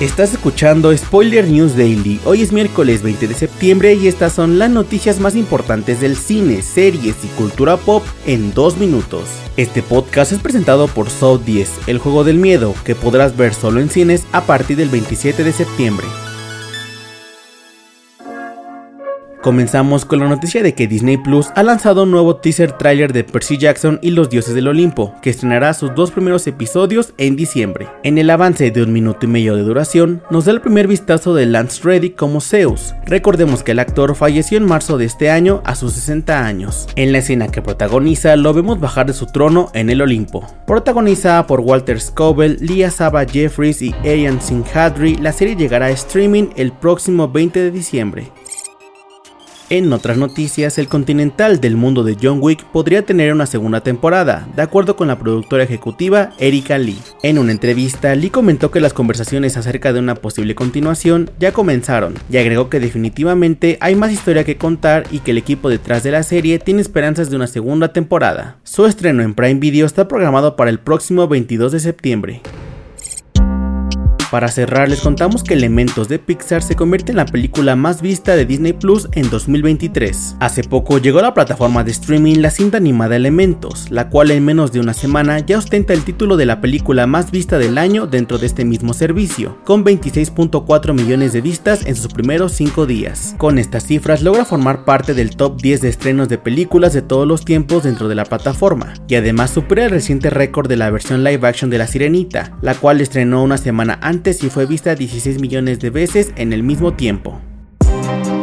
Estás escuchando Spoiler News Daily. Hoy es miércoles 20 de septiembre y estas son las noticias más importantes del cine, series y cultura pop en dos minutos. Este podcast es presentado por Saw 10, el juego del miedo, que podrás ver solo en cines a partir del 27 de septiembre. Comenzamos con la noticia de que Disney Plus ha lanzado un nuevo teaser trailer de Percy Jackson y los dioses del Olimpo, que estrenará sus dos primeros episodios en diciembre. En el avance de un minuto y medio de duración, nos da el primer vistazo de Lance Reddick como Zeus. Recordemos que el actor falleció en marzo de este año a sus 60 años. En la escena que protagoniza, lo vemos bajar de su trono en el Olimpo. Protagonizada por Walter Scobell, Lia Saba Jeffries y Arian Singhadri, la serie llegará a streaming el próximo 20 de diciembre. En otras noticias, el Continental del mundo de John Wick podría tener una segunda temporada, de acuerdo con la productora ejecutiva Erika Lee. En una entrevista, Lee comentó que las conversaciones acerca de una posible continuación ya comenzaron, y agregó que definitivamente hay más historia que contar y que el equipo detrás de la serie tiene esperanzas de una segunda temporada. Su estreno en Prime Video está programado para el próximo 22 de septiembre. Para cerrar, les contamos que Elementos de Pixar se convierte en la película más vista de Disney Plus en 2023. Hace poco llegó a la plataforma de streaming la cinta animada Elementos, la cual en menos de una semana ya ostenta el título de la película más vista del año dentro de este mismo servicio, con 26.4 millones de vistas en sus primeros 5 días. Con estas cifras logra formar parte del top 10 de estrenos de películas de todos los tiempos dentro de la plataforma, y además supera el reciente récord de la versión live action de La Sirenita, la cual estrenó una semana antes y fue vista 16 millones de veces en el mismo tiempo.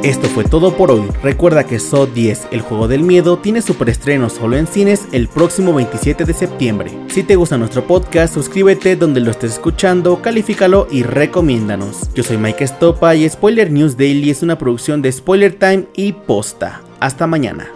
Esto fue todo por hoy. Recuerda que So 10, el juego del miedo, tiene su preestreno solo en cines el próximo 27 de septiembre. Si te gusta nuestro podcast, suscríbete donde lo estés escuchando, califícalo y recomiéndanos. Yo soy Mike Estopa y Spoiler News Daily es una producción de Spoiler Time y Posta. Hasta mañana.